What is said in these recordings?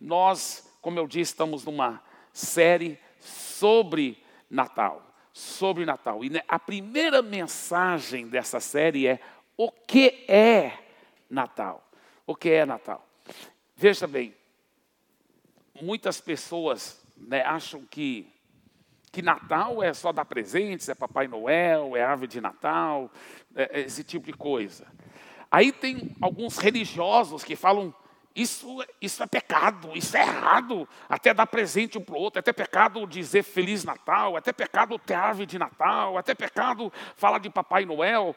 nós, como eu disse, estamos numa série sobre Natal. Sobre Natal. E a primeira mensagem dessa série é: o que é Natal? O que é Natal? Veja bem, muitas pessoas né, acham que, que Natal é só dar presentes, é Papai Noel, é árvore de Natal, é, é esse tipo de coisa. Aí tem alguns religiosos que falam isso, isso é pecado, isso é errado. Até dar presente um para o outro, é até pecado dizer Feliz Natal, é até pecado ter árvore de Natal, é até pecado falar de Papai Noel.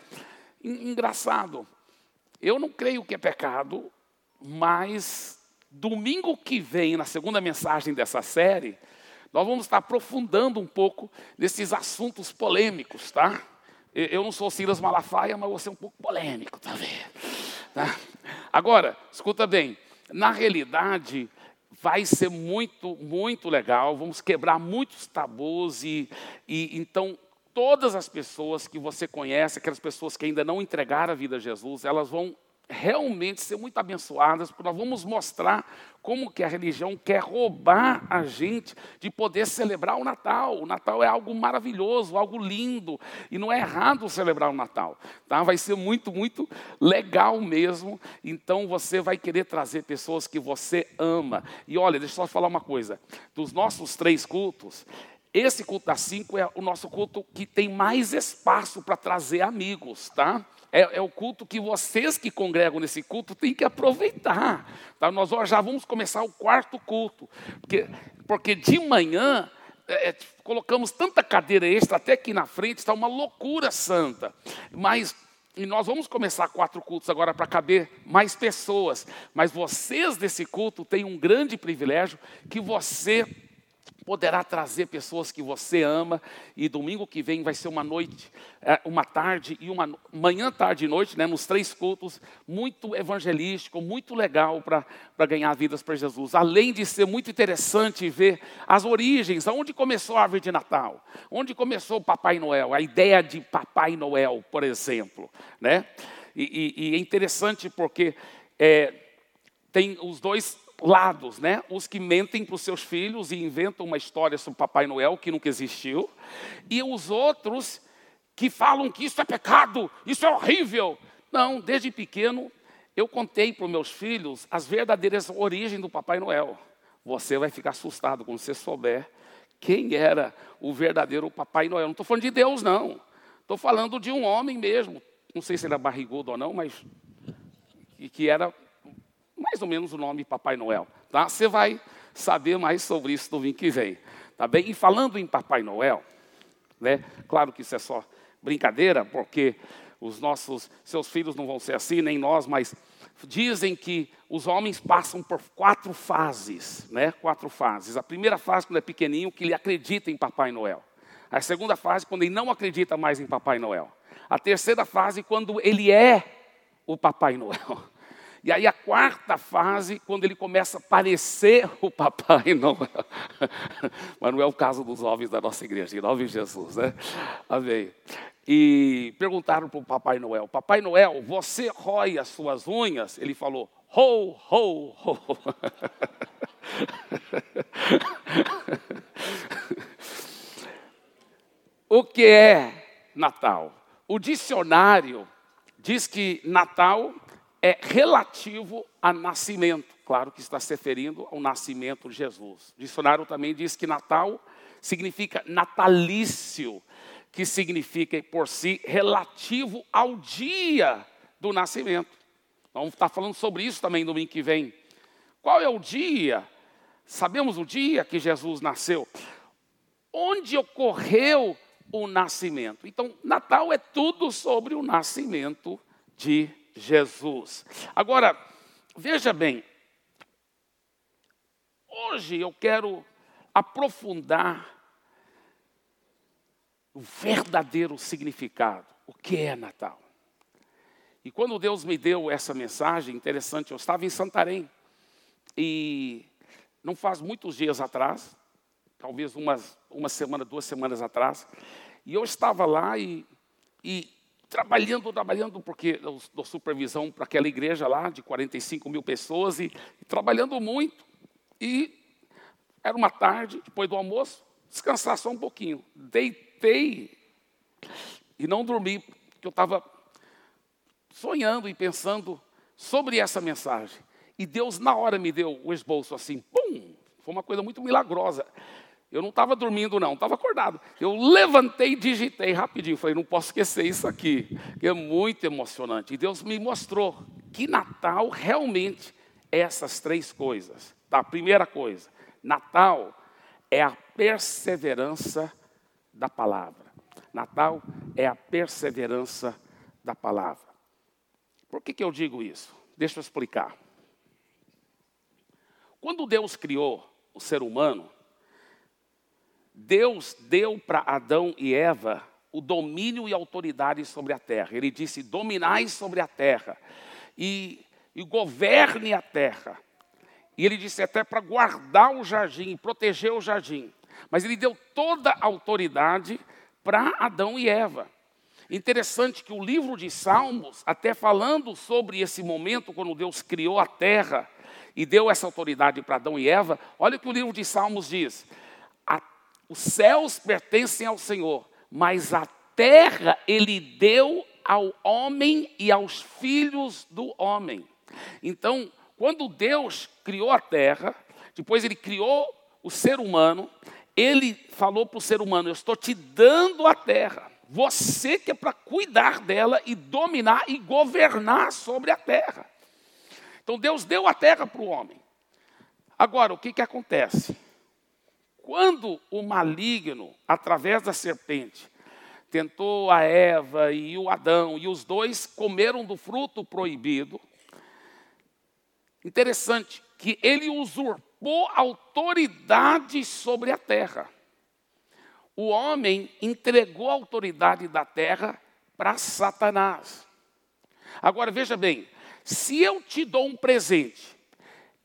Engraçado, eu não creio que é pecado, mas domingo que vem, na segunda mensagem dessa série, nós vamos estar aprofundando um pouco nesses assuntos polêmicos, tá? Eu não sou Silas Malafaia, mas vou ser um pouco polêmico, tá vendo? Tá? Agora, escuta bem, na realidade, vai ser muito, muito legal, vamos quebrar muitos tabus e, e então todas as pessoas que você conhece, aquelas pessoas que ainda não entregaram a vida a Jesus, elas vão realmente ser muito abençoadas, porque nós vamos mostrar como que a religião quer roubar a gente de poder celebrar o Natal. O Natal é algo maravilhoso, algo lindo, e não é errado celebrar o Natal, tá? Vai ser muito, muito legal mesmo. Então você vai querer trazer pessoas que você ama. E olha, deixa eu só falar uma coisa. Dos nossos três cultos, esse culto das cinco é o nosso culto que tem mais espaço para trazer amigos, tá? é, é, o culto que vocês que congregam nesse culto têm que aproveitar. Tá? Nós já vamos começar o quarto culto, porque, porque de manhã é, é, colocamos tanta cadeira extra, até aqui na frente está uma loucura santa. Mas e nós vamos começar quatro cultos agora para caber mais pessoas. Mas vocês desse culto têm um grande privilégio que você poderá trazer pessoas que você ama e domingo que vem vai ser uma noite, é, uma tarde e uma manhã, tarde e noite, né, nos três cultos, muito evangelístico, muito legal para ganhar vidas para Jesus. Além de ser muito interessante ver as origens, onde começou a árvore de Natal, onde começou o Papai Noel, a ideia de Papai Noel, por exemplo, né? E, e, e é interessante porque é, tem os dois lados, né? Os que mentem para os seus filhos e inventam uma história sobre Papai Noel que nunca existiu, e os outros que falam que isso é pecado, isso é horrível. Não, desde pequeno eu contei para os meus filhos as verdadeiras origens do Papai Noel. Você vai ficar assustado quando você souber quem era o verdadeiro Papai Noel. Não estou falando de Deus, não. Estou falando de um homem mesmo. Não sei se era barrigudo ou não, mas que era mais ou menos o nome Papai Noel. Tá? Você vai saber mais sobre isso domingo que vem. Tá bem? E falando em Papai Noel, né? claro que isso é só brincadeira, porque os nossos, seus filhos não vão ser assim, nem nós, mas dizem que os homens passam por quatro fases, né? Quatro fases. A primeira fase, quando é pequenininho, que ele acredita em Papai Noel. A segunda fase, quando ele não acredita mais em Papai Noel. A terceira fase, quando ele é o Papai Noel. E aí a quarta fase, quando ele começa a parecer o Papai Noel. Mas não é o caso dos homens da nossa igreja, de Jesus, né? Amém. E perguntaram para o Papai Noel, Papai Noel, você rói as suas unhas? Ele falou, ho, ho, ho. o que é Natal? O dicionário diz que Natal é relativo a nascimento. Claro que está se referindo ao nascimento de Jesus. O dicionário também diz que Natal significa natalício, que significa por si relativo ao dia do nascimento. Vamos estar falando sobre isso também domingo que vem. Qual é o dia? Sabemos o dia que Jesus nasceu. Onde ocorreu o nascimento? Então, Natal é tudo sobre o nascimento de Jesus. Jesus. Agora, veja bem, hoje eu quero aprofundar o verdadeiro significado, o que é Natal. E quando Deus me deu essa mensagem, interessante, eu estava em Santarém, e não faz muitos dias atrás, talvez umas, uma semana, duas semanas atrás, e eu estava lá e, e trabalhando, trabalhando, porque eu dou supervisão para aquela igreja lá de 45 mil pessoas e, e trabalhando muito. E era uma tarde, depois do almoço, descansar só um pouquinho. Deitei e não dormi, porque eu estava sonhando e pensando sobre essa mensagem. E Deus, na hora, me deu o esboço assim, pum! Foi uma coisa muito milagrosa. Eu não estava dormindo, não, estava acordado. Eu levantei e digitei rapidinho. Falei, não posso esquecer isso aqui, que é muito emocionante. E Deus me mostrou que Natal realmente é essas três coisas. Tá? Primeira coisa, Natal é a perseverança da palavra. Natal é a perseverança da palavra. Por que, que eu digo isso? Deixa eu explicar. Quando Deus criou o ser humano, Deus deu para Adão e Eva o domínio e autoridade sobre a terra. Ele disse: dominai sobre a terra e, e governe a terra. E ele disse até para guardar o jardim, proteger o jardim. Mas ele deu toda a autoridade para Adão e Eva. Interessante que o livro de Salmos, até falando sobre esse momento quando Deus criou a terra e deu essa autoridade para Adão e Eva, olha o que o livro de Salmos diz: os céus pertencem ao Senhor, mas a terra ele deu ao homem e aos filhos do homem. Então, quando Deus criou a terra, depois ele criou o ser humano, ele falou para o ser humano: Eu estou te dando a terra. Você que é para cuidar dela e dominar e governar sobre a terra. Então Deus deu a terra para o homem. Agora, o que, que acontece? Quando o maligno, através da serpente, tentou a Eva e o Adão, e os dois comeram do fruto proibido, interessante que ele usurpou autoridade sobre a terra. O homem entregou a autoridade da terra para Satanás. Agora veja bem, se eu te dou um presente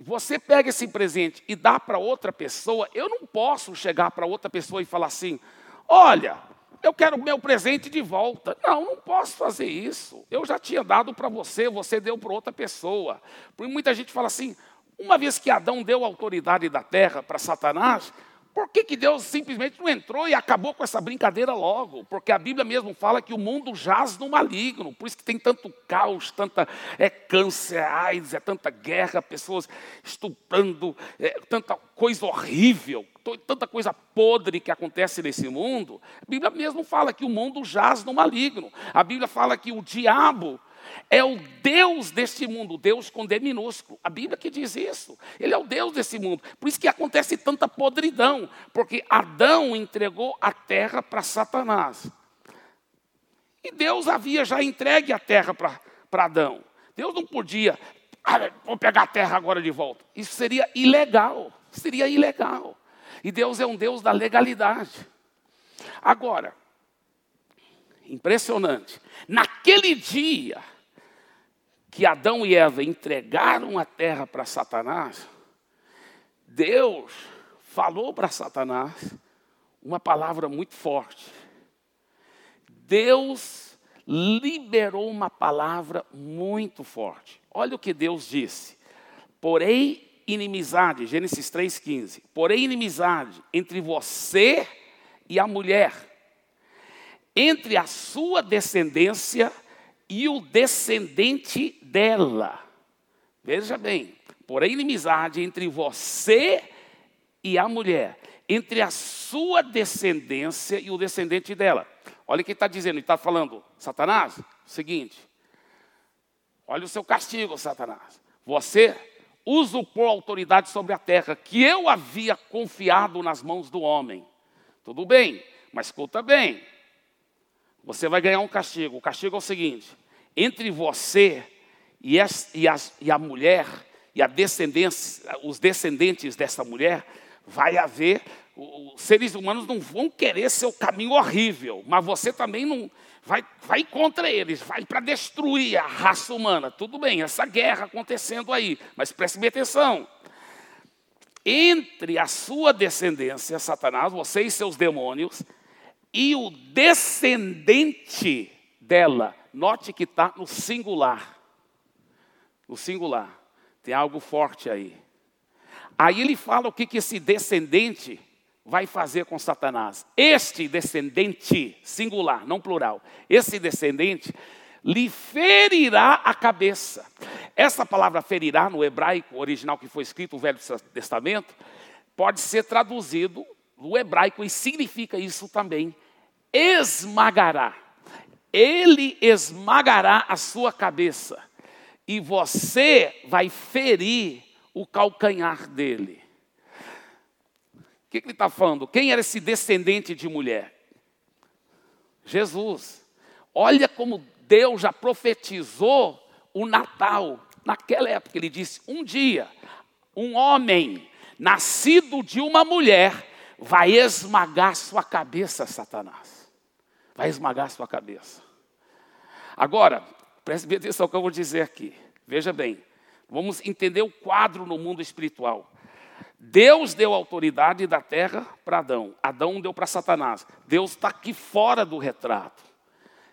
você pega esse presente e dá para outra pessoa, eu não posso chegar para outra pessoa e falar assim: olha, eu quero o meu presente de volta. Não, não posso fazer isso. Eu já tinha dado para você, você deu para outra pessoa. Porque muita gente fala assim: uma vez que Adão deu autoridade da terra para Satanás, por que, que Deus simplesmente não entrou e acabou com essa brincadeira logo? Porque a Bíblia mesmo fala que o mundo jaz no maligno, por isso que tem tanto caos, tanta é, câncer, AIDS, é tanta guerra, pessoas estuprando, é, tanta coisa horrível, tanta coisa podre que acontece nesse mundo. A Bíblia mesmo fala que o mundo jaz no maligno. A Bíblia fala que o diabo é o Deus deste mundo, Deus com D minúsculo. A Bíblia que diz isso. Ele é o Deus desse mundo. Por isso que acontece tanta podridão, porque Adão entregou a terra para Satanás. E Deus havia já entregue a terra para Adão. Deus não podia, ah, vou pegar a terra agora de volta. Isso seria ilegal. Seria ilegal. E Deus é um Deus da legalidade. Agora, impressionante. Naquele dia, que Adão e Eva entregaram a terra para Satanás, Deus falou para Satanás uma palavra muito forte. Deus liberou uma palavra muito forte. Olha o que Deus disse. Porém, inimizade, Gênesis 3,15. Porém, inimizade entre você e a mulher, entre a sua descendência e o descendente dela. Veja bem, porém inimizade entre você e a mulher, entre a sua descendência e o descendente dela. Olha o que está dizendo, ele está falando, Satanás, seguinte, olha o seu castigo, Satanás. Você usurpou autoridade sobre a terra, que eu havia confiado nas mãos do homem. Tudo bem, mas escuta bem, você vai ganhar um castigo. O castigo é o seguinte: entre você e, as, e, as, e a mulher, e a descendência, os descendentes dessa mulher, vai haver. Os seres humanos não vão querer seu caminho horrível, mas você também não vai, vai contra eles, vai para destruir a raça humana. Tudo bem, essa guerra acontecendo aí, mas preste bem atenção. Entre a sua descendência, Satanás, você e seus demônios, e o descendente dela. Note que está no singular. No singular. Tem algo forte aí. Aí ele fala o que, que esse descendente vai fazer com Satanás. Este descendente, singular, não plural, esse descendente lhe ferirá a cabeça. Essa palavra ferirá no hebraico original que foi escrito no Velho Testamento, pode ser traduzido no hebraico e significa isso também: esmagará. Ele esmagará a sua cabeça e você vai ferir o calcanhar dele. O que, que ele está falando? Quem era esse descendente de mulher? Jesus. Olha como Deus já profetizou o Natal. Naquela época, ele disse: um dia, um homem nascido de uma mulher vai esmagar sua cabeça, Satanás. Vai esmagar sua cabeça. Agora, preste bem atenção ao que eu vou dizer aqui. Veja bem, vamos entender o quadro no mundo espiritual. Deus deu autoridade da terra para Adão, Adão deu para Satanás. Deus está aqui fora do retrato.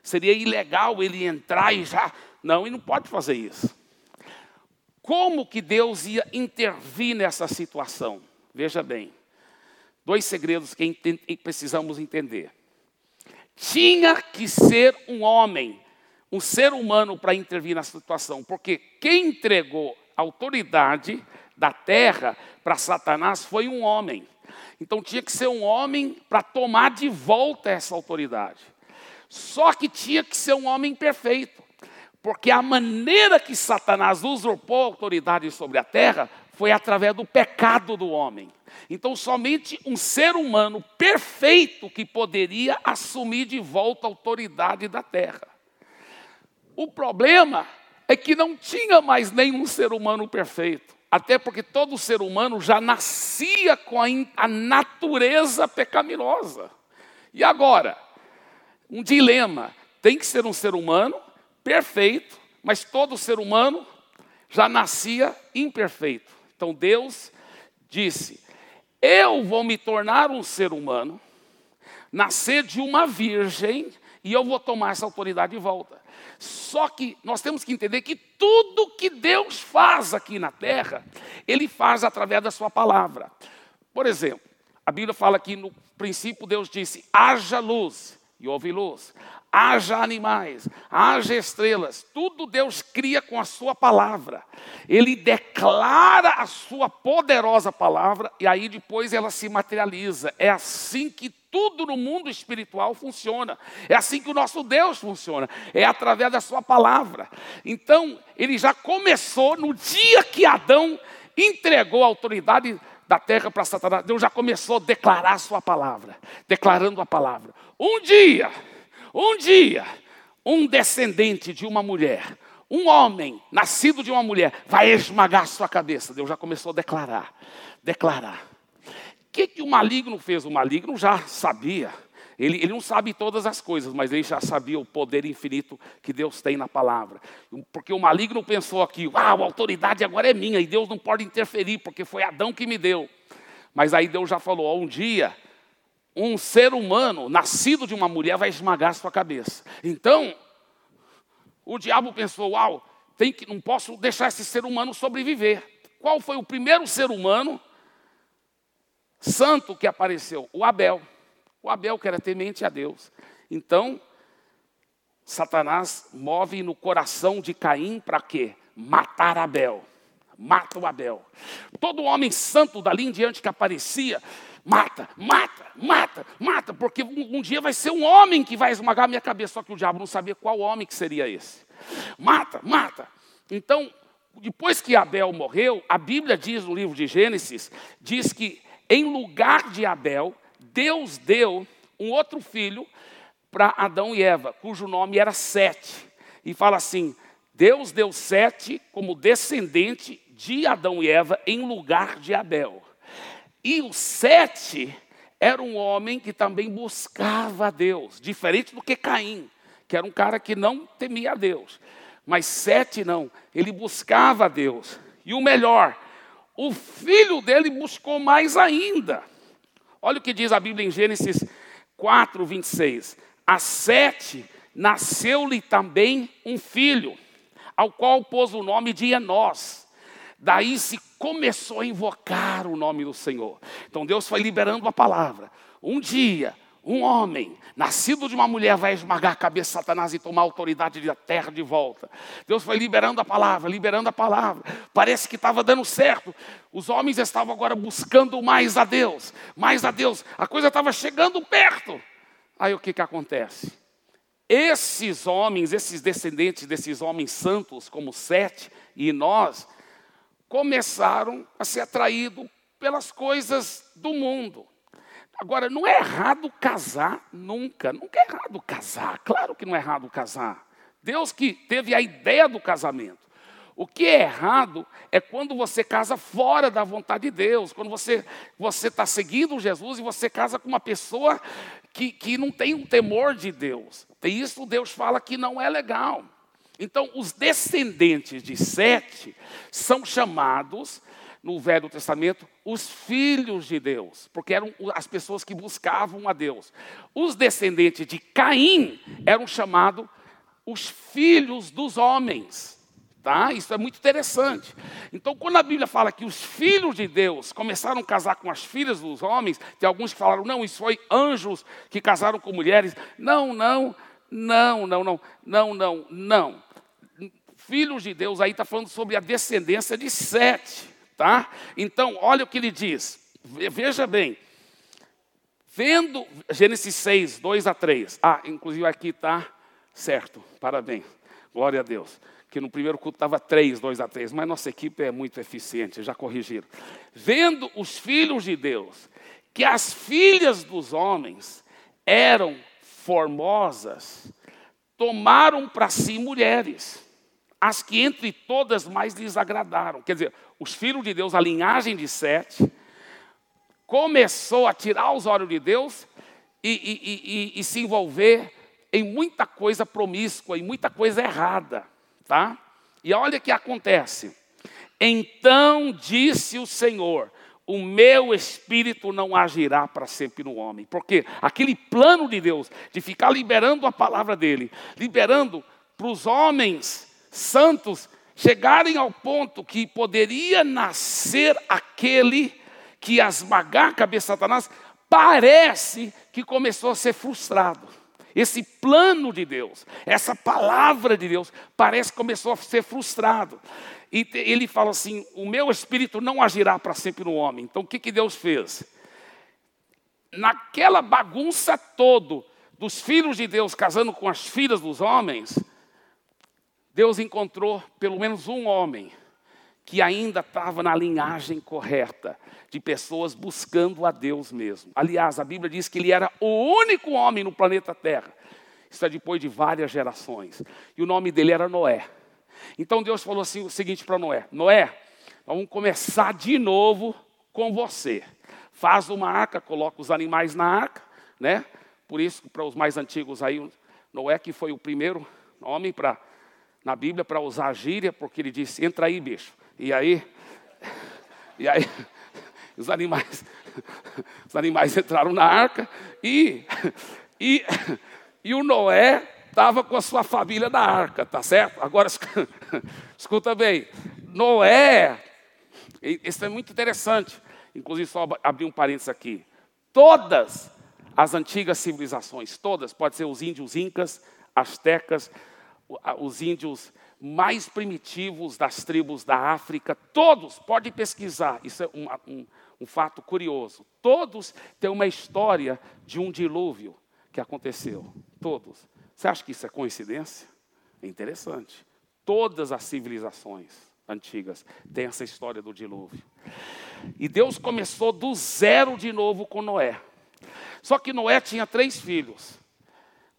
Seria ilegal ele entrar e já. Não, ele não pode fazer isso. Como que Deus ia intervir nessa situação? Veja bem, dois segredos que precisamos entender. Tinha que ser um homem, um ser humano para intervir na situação, porque quem entregou autoridade da terra para Satanás foi um homem. Então tinha que ser um homem para tomar de volta essa autoridade. Só que tinha que ser um homem perfeito. Porque a maneira que Satanás usurpou a autoridade sobre a terra foi através do pecado do homem. Então, somente um ser humano perfeito que poderia assumir de volta a autoridade da terra. O problema é que não tinha mais nenhum ser humano perfeito. Até porque todo ser humano já nascia com a, a natureza pecaminosa. E agora? Um dilema. Tem que ser um ser humano perfeito, mas todo ser humano já nascia imperfeito. Então Deus disse: Eu vou me tornar um ser humano, nascer de uma virgem, e eu vou tomar essa autoridade de volta. Só que nós temos que entender que tudo que Deus faz aqui na terra, Ele faz através da Sua palavra. Por exemplo, a Bíblia fala que no princípio Deus disse: haja luz e houve luz. Haja animais, haja estrelas, tudo Deus cria com a sua palavra. Ele declara a sua poderosa palavra e aí depois ela se materializa. É assim que tudo no mundo espiritual funciona. É assim que o nosso Deus funciona. É através da sua palavra. Então, ele já começou no dia que Adão entregou a autoridade da terra para Satanás, Deus já começou a declarar a sua palavra, declarando a palavra. Um dia, um dia, um descendente de uma mulher, um homem nascido de uma mulher, vai esmagar sua cabeça. Deus já começou a declarar, declarar. O que, que o maligno fez? O maligno já sabia. Ele, ele, não sabe todas as coisas, mas ele já sabia o poder infinito que Deus tem na palavra. Porque o maligno pensou aqui, ah, a autoridade agora é minha e Deus não pode interferir, porque foi Adão que me deu. Mas aí Deus já falou, um dia um ser humano nascido de uma mulher vai esmagar sua cabeça. Então, o diabo pensou: uau, tem que, não posso deixar esse ser humano sobreviver. Qual foi o primeiro ser humano santo que apareceu? O Abel. O Abel que era temente a Deus. Então, Satanás move no coração de Caim para quê? Matar Abel. Mata o Abel. Todo homem santo dali em diante que aparecia, mata, mata, mata, mata, porque um, um, dia vai ser um homem que vai esmagar a minha cabeça, só que o diabo não sabia qual homem que seria esse. Mata, mata. Então, depois que Abel morreu, a Bíblia diz no livro de Gênesis, diz que em lugar de Abel, Deus deu um outro filho para Adão e Eva, cujo nome era Sete. E fala assim: Deus deu Sete como descendente de Adão e Eva em lugar de Abel. E o Sete era um homem que também buscava a Deus, diferente do que Caim, que era um cara que não temia a Deus. Mas Sete não, ele buscava a Deus. E o melhor, o filho dele buscou mais ainda. Olha o que diz a Bíblia em Gênesis 4, 26. A Sete nasceu-lhe também um filho, ao qual pôs o nome de Enós. Daí se começou a invocar o nome do Senhor. Então Deus foi liberando a palavra. Um dia, um homem, nascido de uma mulher, vai esmagar a cabeça de Satanás e tomar a autoridade da terra de volta. Deus foi liberando a palavra, liberando a palavra. Parece que estava dando certo. Os homens estavam agora buscando mais a Deus, mais a Deus. A coisa estava chegando perto. Aí o que, que acontece? Esses homens, esses descendentes desses homens santos, como Sete e nós, começaram a ser atraídos pelas coisas do mundo. Agora, não é errado casar nunca, nunca é errado casar, claro que não é errado casar. Deus que teve a ideia do casamento. O que é errado é quando você casa fora da vontade de Deus, quando você está seguindo Jesus e você casa com uma pessoa que, que não tem um temor de Deus. E isso Deus fala que não é legal. Então, os descendentes de Sete são chamados no Velho Testamento os filhos de Deus, porque eram as pessoas que buscavam a Deus. Os descendentes de Caim eram chamados os filhos dos homens. Tá? Isso é muito interessante. Então, quando a Bíblia fala que os filhos de Deus começaram a casar com as filhas dos homens, tem alguns que falaram, não, isso foi anjos que casaram com mulheres. Não, não, não, não, não, não, não, não. Filhos de Deus aí está falando sobre a descendência de Sete. Tá? Então, olha o que ele diz. Veja bem. Vendo Gênesis 6, 2 a 3. Ah, inclusive aqui está certo. Parabéns. Glória a Deus. Que no primeiro culto estava 3, 2 a 3. Mas nossa equipe é muito eficiente, já corrigiram. Vendo os filhos de Deus, que as filhas dos homens eram formosas, tomaram para si mulheres as que entre todas mais lhes agradaram. Quer dizer, os filhos de Deus, a linhagem de Sete, começou a tirar os olhos de Deus e, e, e, e, se envolver em muita coisa promíscua, em muita coisa errada, tá? E olha o que acontece. Então disse o Senhor: o meu espírito não agirá para sempre no homem. Porque aquele plano de Deus de ficar liberando a palavra dele, liberando para os homens santos chegarem ao ponto que poderia nascer aquele que esmagar a cabeça de Satanás, parece que começou a ser frustrado. Esse plano de Deus, essa palavra de Deus, parece que começou a ser frustrado. E ele fala assim: o meu espírito não agirá para sempre no homem. Então o que, que Deus fez? Naquela bagunça todo dos filhos de Deus casando com as filhas dos homens, Deus encontrou pelo menos um homem que ainda estava na linhagem correta de pessoas buscando a Deus mesmo. Aliás, a Bíblia diz que ele era o único homem no planeta Terra. Isso é depois de várias gerações. E o nome dele era Noé. Então Deus falou assim, o seguinte para Noé: Noé, vamos começar de novo com você. Faz uma arca, coloca os animais na arca, né? Por isso, para os mais antigos aí, Noé que foi o primeiro homem para na Bíblia para usar gíria, porque ele disse: entra aí, bicho. E aí, e aí, os animais, os animais entraram na arca e, e, e o Noé estava com a sua família na arca, tá certo? Agora, escuta bem, Noé, isso é muito interessante, inclusive só abrir um parênteses aqui. Todas as antigas civilizações, todas, pode ser os índios incas, astecas, os índios mais primitivos das tribos da África, todos, pode pesquisar, isso é um, um, um fato curioso. Todos têm uma história de um dilúvio que aconteceu. Todos. Você acha que isso é coincidência? É interessante. Todas as civilizações antigas têm essa história do dilúvio. E Deus começou do zero de novo com Noé. Só que Noé tinha três filhos.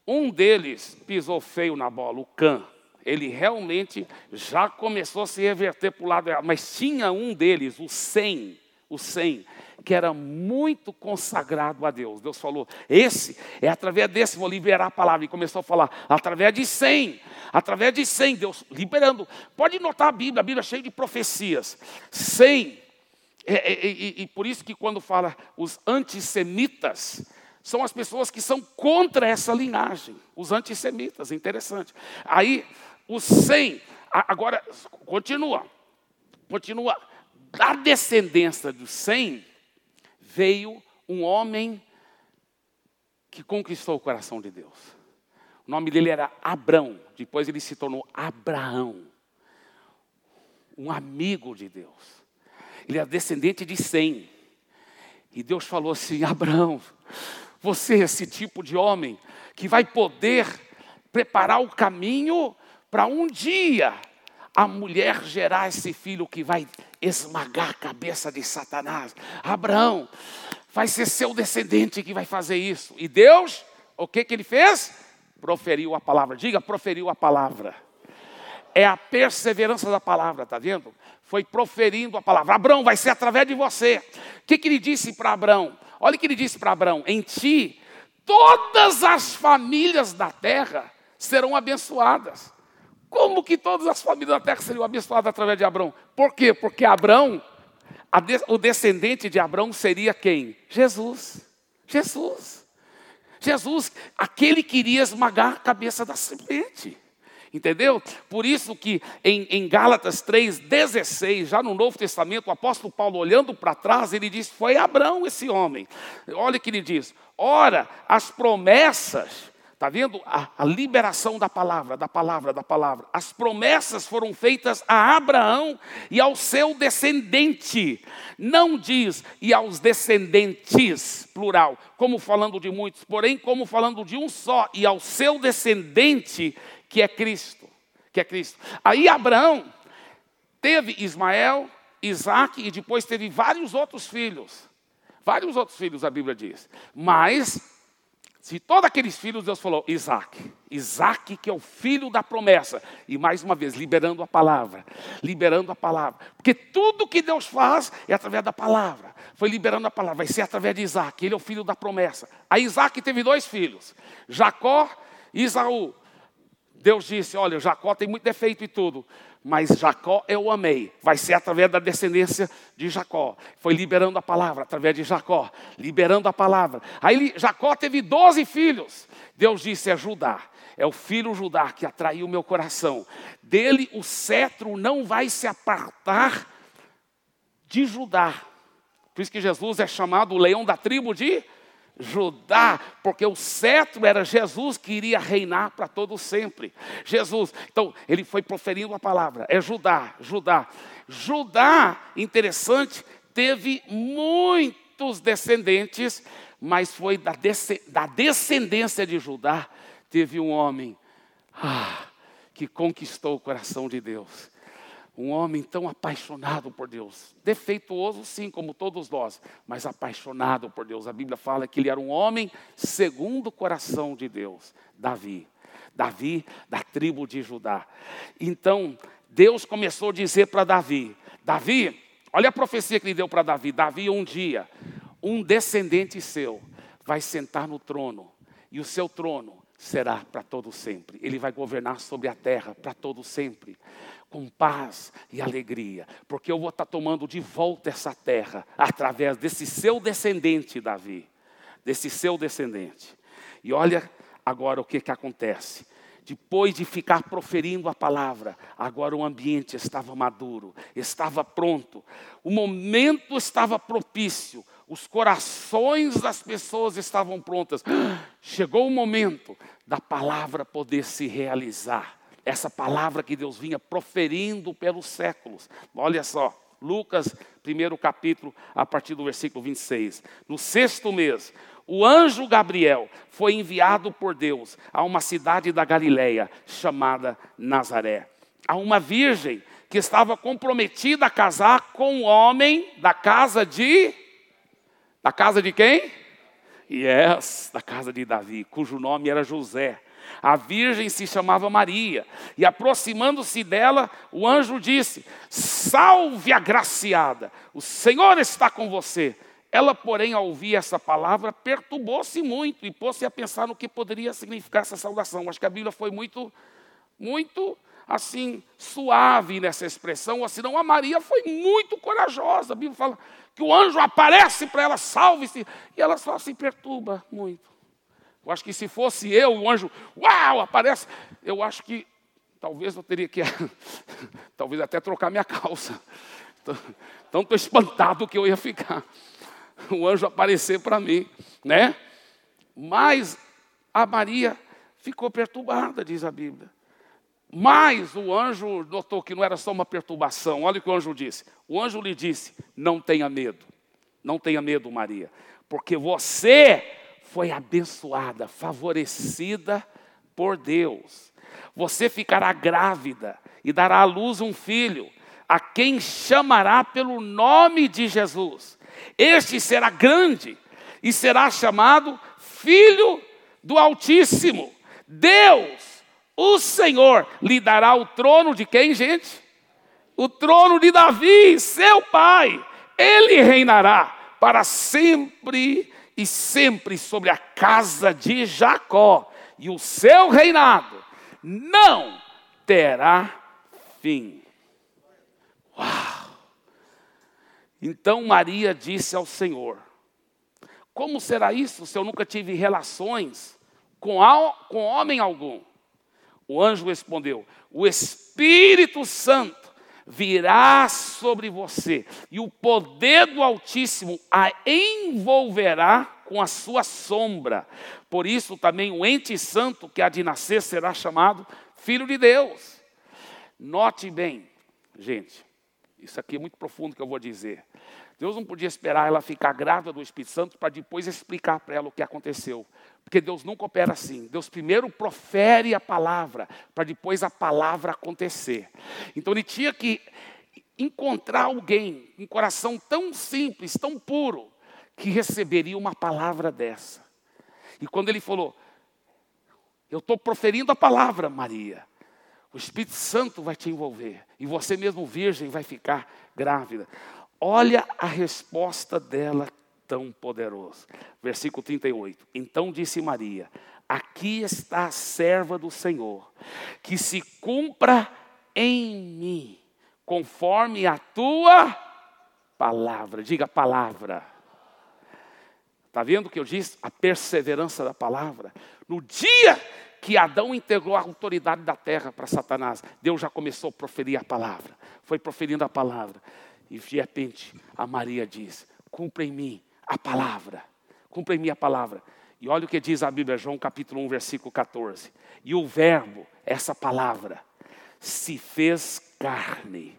Um deles pisou feio na bola, o Cã. Ele realmente já começou a se reverter para o lado errado. Mas tinha um deles, o Sem, o Sem, que era muito consagrado a Deus. Deus falou: esse é através desse, vou liberar a palavra. E começou a falar, através de 100, através de 100, Deus liberando. Pode notar a Bíblia, a Bíblia é cheia de profecias. 100. É, é, e, e por isso que quando fala os antissemitas, são as pessoas que são contra essa linhagem, os antissemitas, interessante. Aí, os 100, agora, continua. continua. Da descendência do Sem, veio um homem que conquistou o coração de Deus. O nome dele era Abrão, depois ele se tornou Abraão, um amigo de Deus. Ele é descendente de Sem. E Deus falou assim: Abraão, você é esse tipo de homem que vai poder preparar o caminho para um dia a mulher gerar esse filho que vai esmagar a cabeça de Satanás. Abraão, vai ser seu descendente que vai fazer isso. E Deus, o que, que ele fez? Proferiu a palavra. Diga, proferiu a palavra. É a perseverança da palavra, está vendo? Foi proferindo a palavra. Abraão, vai ser através de você. O que, que ele disse para Abraão? Olha o que ele disse para Abraão: em ti, todas as famílias da terra serão abençoadas. Como que todas as famílias da terra seriam abençoadas através de Abraão? Por quê? Porque Abraão, de, o descendente de Abraão seria quem? Jesus. Jesus. Jesus, aquele que iria esmagar a cabeça da serpente. Entendeu? Por isso que em, em Gálatas 3,16, já no Novo Testamento, o apóstolo Paulo, olhando para trás, ele diz: Foi Abraão esse homem. Olha o que ele diz: Ora, as promessas Está vendo a, a, liberação da palavra, da palavra, da palavra? As promessas foram feitas a Abraão e ao seu descendente. Não diz e aos descendentes, plural, como falando de muitos, porém como falando de um só, e ao seu descendente, que é Cristo. Que é Cristo. Aí Abraão teve Ismael, Isaac e depois teve vários outros filhos. Vários outros filhos, a Bíblia diz. Mas se todos aqueles filhos, Deus falou, Isaac. Isaac, que é o filho da promessa. E mais uma vez, liberando a palavra. Liberando a palavra. Porque tudo que Deus faz é através da palavra. Foi liberando a palavra. Vai ser através de Isaac. Ele é o filho da promessa. Aí Isaac teve dois filhos: Jacó e Isaú. Deus disse: Olha, Jacó tem muito defeito e tudo mas Jacó eu amei. Vai ser através da descendência de Jacó. Foi liberando a palavra através de Jacó, liberando a palavra. Aí Jacó teve doze filhos. Deus disse: é Judá. É o filho Judá que atraiu meu coração. Dele o cetro não vai se apartar de Judá. Por isso que Jesus é chamado o leão da tribo de Judá, porque o cetro era Jesus que iria reinar para todo sempre. Jesus, então ele foi proferindo a palavra, é Judá, Judá. Judá, interessante, teve muitos descendentes, mas foi da, descendência de Judá, teve um homem ah, que conquistou o coração de Deus. Um homem tão apaixonado por Deus, defeituoso sim, como todos nós, mas apaixonado por Deus. A Bíblia fala que ele era um homem segundo o coração de Deus, Davi. Davi, da tribo de Judá. Então, Deus começou a dizer para Davi: Davi, olha a profecia que ele deu para Davi. Davi, um dia, um descendente seu vai sentar no trono, e o seu trono será para todo sempre. Ele vai governar sobre a terra para todo sempre com paz e alegria, porque eu vou estar tomando de volta essa terra através desse seu descendente, Davi, desse seu descendente. E olha agora o que, que acontece. Depois de ficar proferindo a palavra, agora o ambiente estava maduro, estava pronto, o momento estava propício, os corações das pessoas estavam prontas. Chegou o momento da palavra poder se realizar essa palavra que Deus vinha proferindo pelos séculos. Olha só, Lucas, primeiro capítulo, a partir do versículo 26. No sexto mês, o anjo Gabriel foi enviado por Deus a uma cidade da Galileia chamada Nazaré. A uma virgem que estava comprometida a casar com um homem da casa de da casa de quem? Yes, da casa de Davi, cujo nome era José. A virgem se chamava Maria, e aproximando-se dela, o anjo disse: Salve agraciada, o Senhor está com você. Ela, porém, ao ouvir essa palavra, perturbou-se muito e pôs-se a pensar no que poderia significar essa saudação. Acho que a Bíblia foi muito, muito assim, suave nessa expressão, ou senão a Maria foi muito corajosa. A Bíblia fala que o anjo aparece para ela, salve-se, e ela só se perturba muito. Eu acho que se fosse eu, o anjo, uau, aparece. Eu acho que talvez eu teria que, talvez até trocar minha calça. Então estou espantado que eu ia ficar. O anjo aparecer para mim, né? Mas a Maria ficou perturbada, diz a Bíblia. Mas o anjo notou que não era só uma perturbação. Olha o que o anjo disse. O anjo lhe disse: Não tenha medo, não tenha medo, Maria, porque você foi abençoada, favorecida por Deus. Você ficará grávida e dará à luz um filho, a quem chamará pelo nome de Jesus. Este será grande e será chamado Filho do Altíssimo. Deus, o Senhor, lhe dará o trono de quem, gente? O trono de Davi, seu pai. Ele reinará para sempre e sempre sobre a casa de Jacó, e o seu reinado não terá fim. Uau! Então Maria disse ao Senhor: Como será isso se eu nunca tive relações com, com homem algum? O anjo respondeu: O Espírito Santo virá sobre você, e o poder do Altíssimo a envolverá com a sua sombra. Por isso também o ente santo que há de nascer será chamado Filho de Deus. Note bem, gente, isso aqui é muito profundo que eu vou dizer. Deus não podia esperar ela ficar grávida do Espírito Santo para depois explicar para ela o que aconteceu. Porque Deus nunca opera assim. Deus primeiro profere a palavra, para depois a palavra acontecer. Então ele tinha que encontrar alguém, um coração tão simples, tão puro, que receberia uma palavra dessa. E quando ele falou, eu estou proferindo a palavra, Maria. O Espírito Santo vai te envolver. E você mesmo, virgem, vai ficar grávida. Olha a resposta dela tão poderosa. Versículo 38. Então disse Maria: Aqui está a serva do Senhor, que se cumpra em mim, conforme a tua palavra. Diga palavra. Está vendo o que eu disse? A perseverança da palavra. No dia que Adão integrou a autoridade da terra para Satanás, Deus já começou a proferir a palavra. Foi proferindo a palavra. E de repente a Maria diz: Cumpra em mim a palavra. Cumpra mim a palavra. E olha o que diz a Bíblia, João capítulo 1, versículo 14. E o Verbo, essa palavra, se fez carne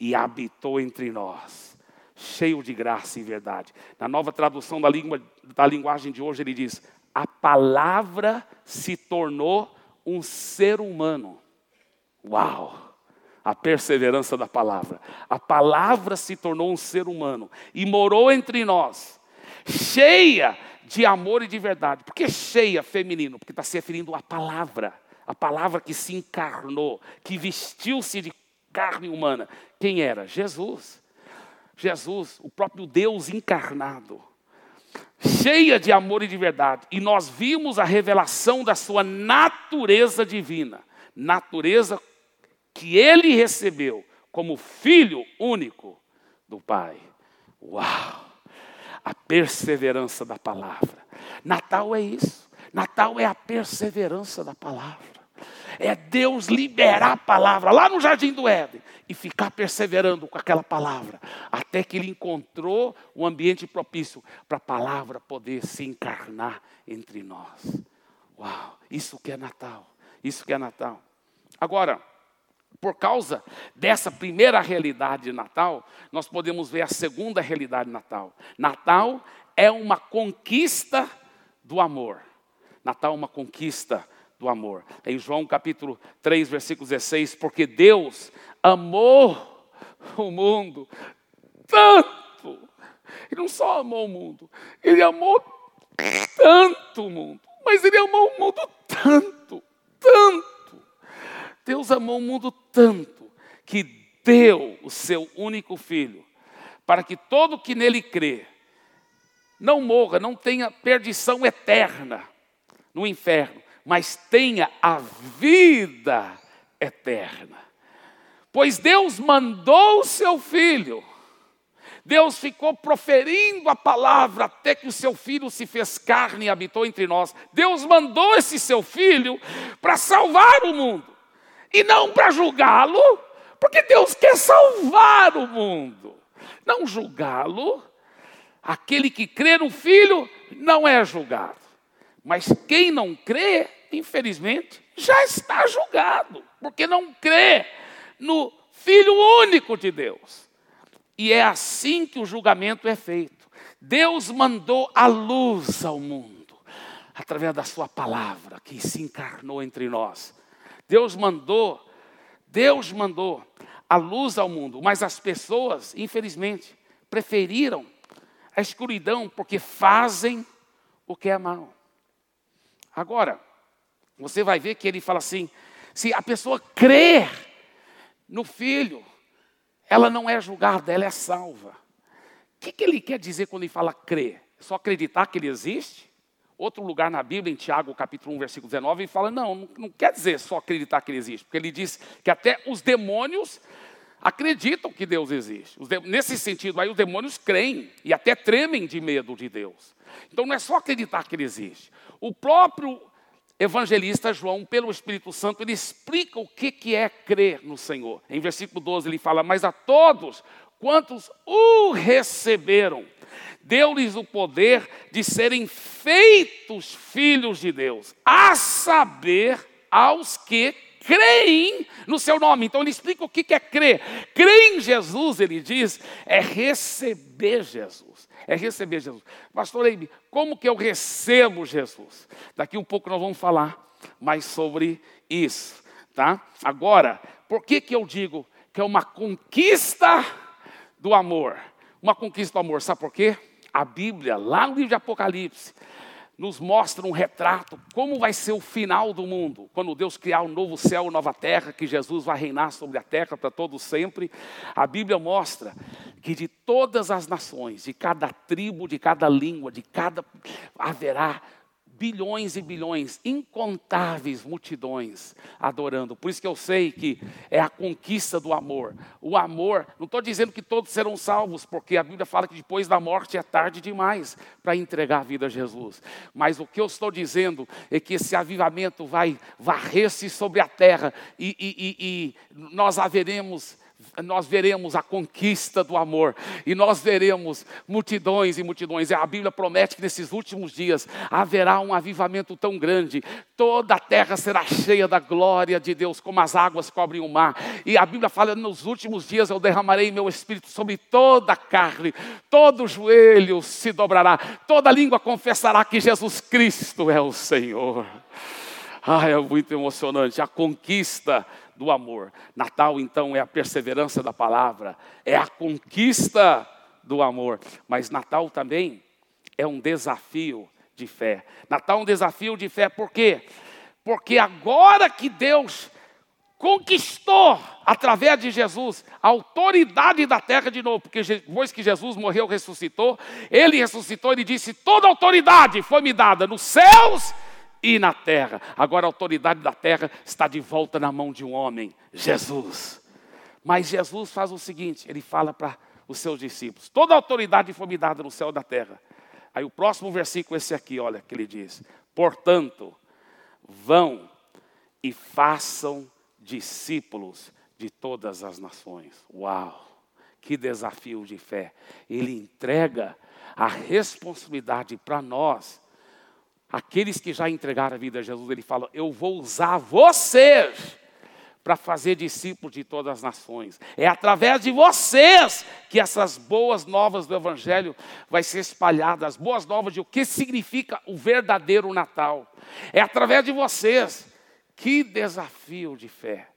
e habitou entre nós, cheio de graça e verdade. Na nova tradução da, língua, da linguagem de hoje, ele diz: A palavra se tornou um ser humano. Uau! a perseverança da palavra. A palavra se tornou um ser humano e morou entre nós, cheia de amor e de verdade. Por que cheia feminino? Porque está se referindo à palavra, a palavra que se encarnou, que vestiu-se de carne humana. Quem era? Jesus. Jesus, o próprio Deus encarnado. Cheia de amor e de verdade. E nós vimos a revelação da sua natureza divina. Natureza que ele recebeu como filho único do Pai. Uau! A perseverança da palavra. Natal é isso. Natal é a perseverança da palavra. É Deus liberar a palavra lá no jardim do Éden e ficar perseverando com aquela palavra, até que ele encontrou um ambiente propício para a palavra poder se encarnar entre nós. Uau, isso que é Natal. Isso que é Natal. Agora, por causa dessa primeira realidade de Natal, nós podemos ver a segunda realidade de Natal. Natal é uma conquista do amor. Natal é uma conquista do amor. Em João capítulo 3, versículo 16, porque Deus amou o mundo tanto. Ele não só amou o mundo, ele amou tanto o mundo. Mas ele amou o mundo tanto, tanto Deus amou o mundo tanto que deu o seu único filho, para que todo que nele crê não morra, não tenha perdição eterna no inferno, mas tenha a vida eterna. Pois Deus mandou o seu filho, Deus ficou proferindo a palavra até que o seu filho se fez carne e habitou entre nós. Deus mandou esse seu filho para salvar o mundo. E não para julgá-lo, porque Deus quer salvar o mundo. Não julgá-lo, aquele que crê no Filho não é julgado. Mas quem não crê, infelizmente, já está julgado, porque não crê no Filho único de Deus. E é assim que o julgamento é feito. Deus mandou a luz ao mundo, através da Sua palavra, que se encarnou entre nós. Deus mandou, Deus mandou a luz ao mundo, mas as pessoas, infelizmente, preferiram a escuridão porque fazem o que é mal. Agora, você vai ver que ele fala assim: se a pessoa crer no filho, ela não é julgada, ela é salva. O que, que ele quer dizer quando ele fala crer? Só acreditar que ele existe? Outro lugar na Bíblia, em Tiago, capítulo 1, versículo 19, ele fala: não, não, quer dizer só acreditar que ele existe, porque ele diz que até os demônios acreditam que Deus existe. Nesse sentido, aí os demônios creem e até tremem de medo de Deus. Então não é só acreditar que ele existe. O próprio evangelista João, pelo Espírito Santo, ele explica o que, que é crer no Senhor. Em versículo 12 ele fala: Mas a todos quantos o receberam, deu-lhes o poder de serem feitos filhos de Deus, a saber, aos que creem no seu nome. Então ele explica o que é crer. Crer em Jesus, ele diz, é receber Jesus. É receber Jesus. Pastor Eibe, como que eu recebo Jesus? Daqui um pouco nós vamos falar mais sobre isso, tá? Agora, por que que eu digo que é uma conquista do amor? Uma conquista do amor, sabe por quê? A Bíblia, lá no livro de Apocalipse, nos mostra um retrato como vai ser o final do mundo, quando Deus criar um novo céu e nova terra, que Jesus vai reinar sobre a terra para todo sempre. A Bíblia mostra que de todas as nações, de cada tribo, de cada língua, de cada haverá bilhões e bilhões, incontáveis multidões adorando. Por isso que eu sei que é a conquista do amor. O amor, não estou dizendo que todos serão salvos, porque a Bíblia fala que depois da morte é tarde demais para entregar a vida a Jesus. Mas o que eu estou dizendo é que esse avivamento vai varrer-se sobre a terra e, e, e, e nós haveremos nós veremos a conquista do amor e nós veremos multidões e multidões. A Bíblia promete que nesses últimos dias haverá um avivamento tão grande, toda a terra será cheia da glória de Deus, como as águas cobrem o mar. E a Bíblia fala: nos últimos dias eu derramarei meu espírito sobre toda a carne, todo joelho se dobrará, toda língua confessará que Jesus Cristo é o Senhor. Ah, é muito emocionante a conquista do amor. Natal, então, é a perseverança da palavra, é a conquista do amor. Mas Natal também é um desafio de fé. Natal é um desafio de fé, por quê? Porque agora que Deus conquistou, através de Jesus, a autoridade da terra de novo, porque depois que Jesus morreu, ressuscitou, ele ressuscitou, ele disse: toda autoridade foi me dada nos céus e na terra. Agora a autoridade da terra está de volta na mão de um homem, Jesus. Mas Jesus faz o seguinte: ele fala para os seus discípulos: toda autoridade foi me dada no céu e da terra. Aí o próximo versículo, esse aqui, olha, que ele diz: portanto, vão e façam discípulos de todas as nações. Uau! Que desafio de fé. Ele entrega a responsabilidade para nós Aqueles que já entregaram a vida a Jesus, ele fala: Eu vou usar vocês para fazer discípulos de todas as nações. É através de vocês que essas boas novas do Evangelho vai ser espalhadas, as boas novas de o que significa o verdadeiro Natal. É através de vocês. Que desafio de fé.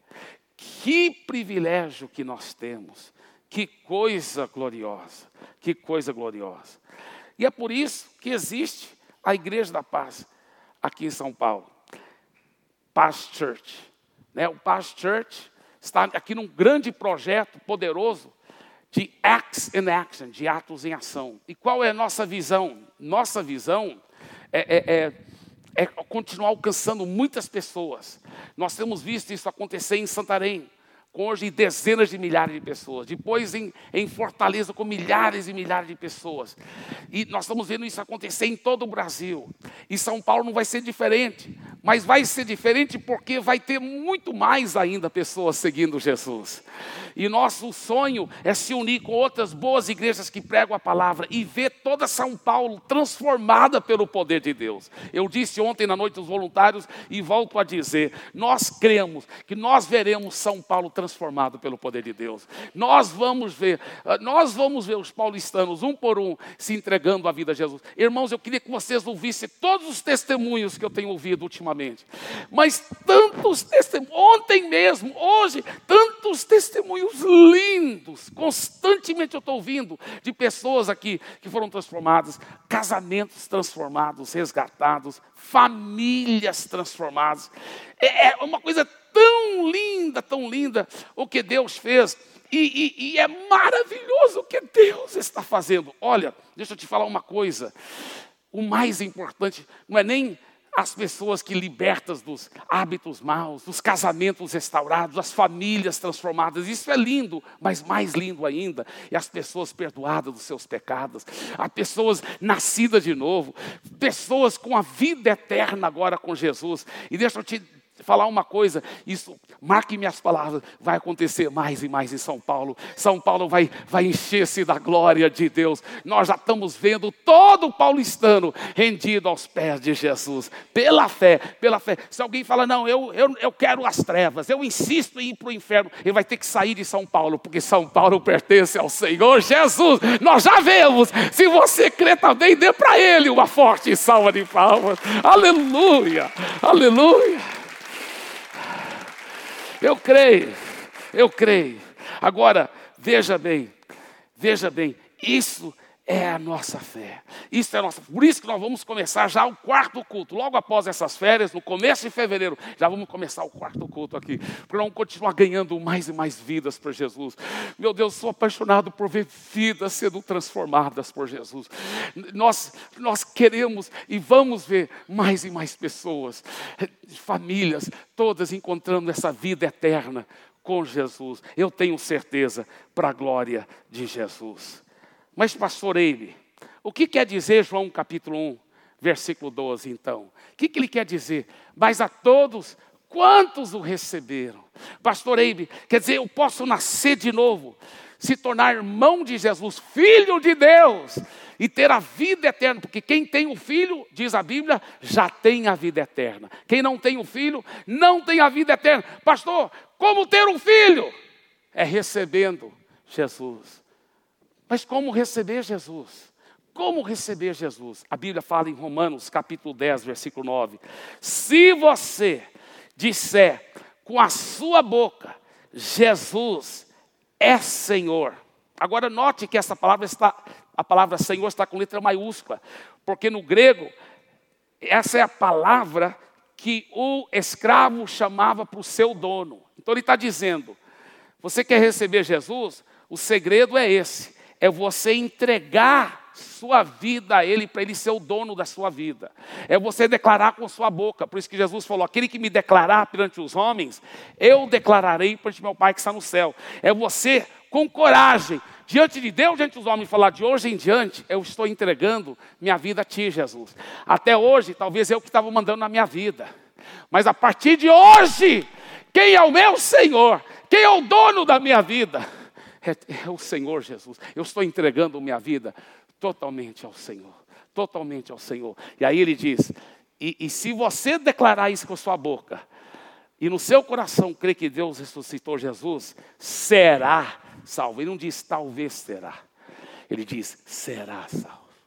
Que privilégio que nós temos. Que coisa gloriosa. Que coisa gloriosa. E é por isso que existe a Igreja da Paz, aqui em São Paulo. Paz Church. Né? O Paz Church está aqui num grande projeto poderoso de Acts in Action, de atos em ação. E qual é a nossa visão? Nossa visão é, é, é, é continuar alcançando muitas pessoas. Nós temos visto isso acontecer em Santarém. Hoje dezenas de milhares de pessoas, depois em, em Fortaleza com milhares e milhares de pessoas. E nós estamos vendo isso acontecer em todo o Brasil. E São Paulo não vai ser diferente, mas vai ser diferente porque vai ter muito mais ainda pessoas seguindo Jesus. E nosso sonho é se unir com outras boas igrejas que pregam a palavra e ver toda São Paulo transformada pelo poder de Deus. Eu disse ontem na noite dos voluntários e volto a dizer: nós cremos que nós veremos São Paulo transformado pelo poder de Deus. Nós vamos ver, ah, nós vamos ver os paulistanos um por um se entregando a vida a Jesus. Irmãos, eu queria que vocês ouvissem todos os testemunhos que eu tenho ouvido ultimamente. Mas tantos testemunhos, ontem mesmo, hoje, tantos testemunhos lindos, constantemente eu estou ouvindo de pessoas aqui que foram transformadas, casamentos transformados, resgatados, famílias transformadas. É, é uma coisa tão linda, tão linda o que Deus fez. E, e, e, é maravilhoso o que Deus está fazendo. Olha, deixa eu te falar uma coisa. O mais importante não é nem as pessoas que libertas dos hábitos maus, dos casamentos restaurados, as famílias transformadas. Isso é lindo, mas mais lindo ainda é as pessoas perdoadas dos seus pecados, as pessoas nascidas de novo, pessoas com a vida eterna agora com Jesus. E deixa eu te falar uma coisa, isso, marque minhas palavras, vai acontecer mais e mais em São Paulo. São Paulo vai, vai encher-se da glória de Deus. Nós já estamos vendo todo o paulistano rendido aos pés de Jesus, pela fé, pela fé. Se alguém fala, não, eu, eu, eu quero as trevas, eu insisto em ir para o inferno, ele vai ter que sair de São Paulo, porque São Paulo pertence ao Senhor Jesus. Nós já vemos, se você crê também, dê para ele uma forte salva de palmas. Aleluia, aleluia. Eu creio, eu creio. Agora, veja bem, veja bem, isso é a nossa fé. Isso é a nossa. Por isso que nós vamos começar já o quarto culto. Logo após essas férias, no começo de fevereiro, já vamos começar o quarto culto aqui. Para não continuar ganhando mais e mais vidas para Jesus. Meu Deus, sou apaixonado por ver vidas sendo transformadas por Jesus. Nós, nós queremos e vamos ver mais e mais pessoas, famílias, todas encontrando essa vida eterna com Jesus. Eu tenho certeza para a glória de Jesus. Mas, pastor Eile, o que quer dizer João capítulo 1, versículo 12, então? O que, que ele quer dizer? Mas a todos quantos o receberam? Pastor Eibe, quer dizer, eu posso nascer de novo, se tornar irmão de Jesus, filho de Deus, e ter a vida eterna, porque quem tem o filho, diz a Bíblia, já tem a vida eterna. Quem não tem o filho, não tem a vida eterna. Pastor, como ter um filho? É recebendo Jesus. Mas como receber Jesus? Como receber Jesus? A Bíblia fala em Romanos capítulo 10, versículo 9: Se você disser com a sua boca, Jesus é Senhor. Agora note que essa palavra está, a palavra Senhor está com letra maiúscula, porque no grego essa é a palavra que o escravo chamava para o seu dono. Então ele está dizendo: você quer receber Jesus? O segredo é esse é você entregar sua vida a Ele, para Ele ser o dono da sua vida. É você declarar com sua boca. Por isso que Jesus falou: aquele que me declarar perante os homens, eu declararei perante meu Pai que está no céu. É você, com coragem, diante de Deus, diante dos homens, falar: de hoje em diante, eu estou entregando minha vida a Ti, Jesus. Até hoje, talvez eu que estava mandando na minha vida. Mas a partir de hoje, quem é o meu Senhor? Quem é o dono da minha vida? É, é o Senhor Jesus. Eu estou entregando minha vida totalmente ao Senhor. Totalmente ao Senhor. E aí ele diz: e, e se você declarar isso com sua boca, e no seu coração crer que Deus ressuscitou Jesus, será salvo. Ele não diz talvez será. Ele diz será salvo.